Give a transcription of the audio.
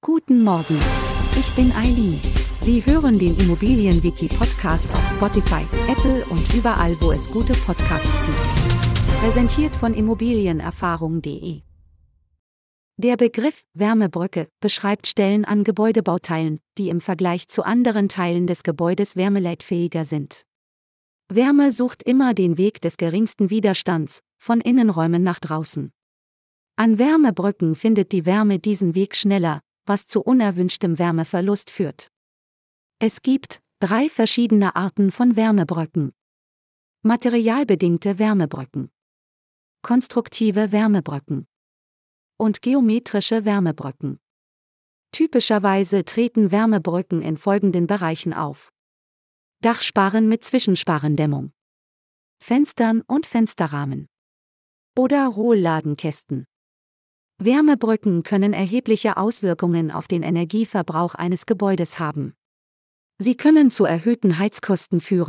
Guten Morgen. Ich bin Eileen. Sie hören den Immobilienwiki-Podcast auf Spotify, Apple und überall, wo es gute Podcasts gibt. Präsentiert von Immobilienerfahrung.de. Der Begriff Wärmebrücke beschreibt Stellen an Gebäudebauteilen, die im Vergleich zu anderen Teilen des Gebäudes wärmeleitfähiger sind. Wärme sucht immer den Weg des geringsten Widerstands, von Innenräumen nach draußen. An Wärmebrücken findet die Wärme diesen Weg schneller, was zu unerwünschtem Wärmeverlust führt. Es gibt drei verschiedene Arten von Wärmebrücken. Materialbedingte Wärmebrücken. Konstruktive Wärmebrücken. Und geometrische Wärmebrücken. Typischerweise treten Wärmebrücken in folgenden Bereichen auf. Dachsparen mit Zwischensparendämmung. Fenstern und Fensterrahmen. Oder Rohlladenkästen. Wärmebrücken können erhebliche Auswirkungen auf den Energieverbrauch eines Gebäudes haben. Sie können zu erhöhten Heizkosten führen,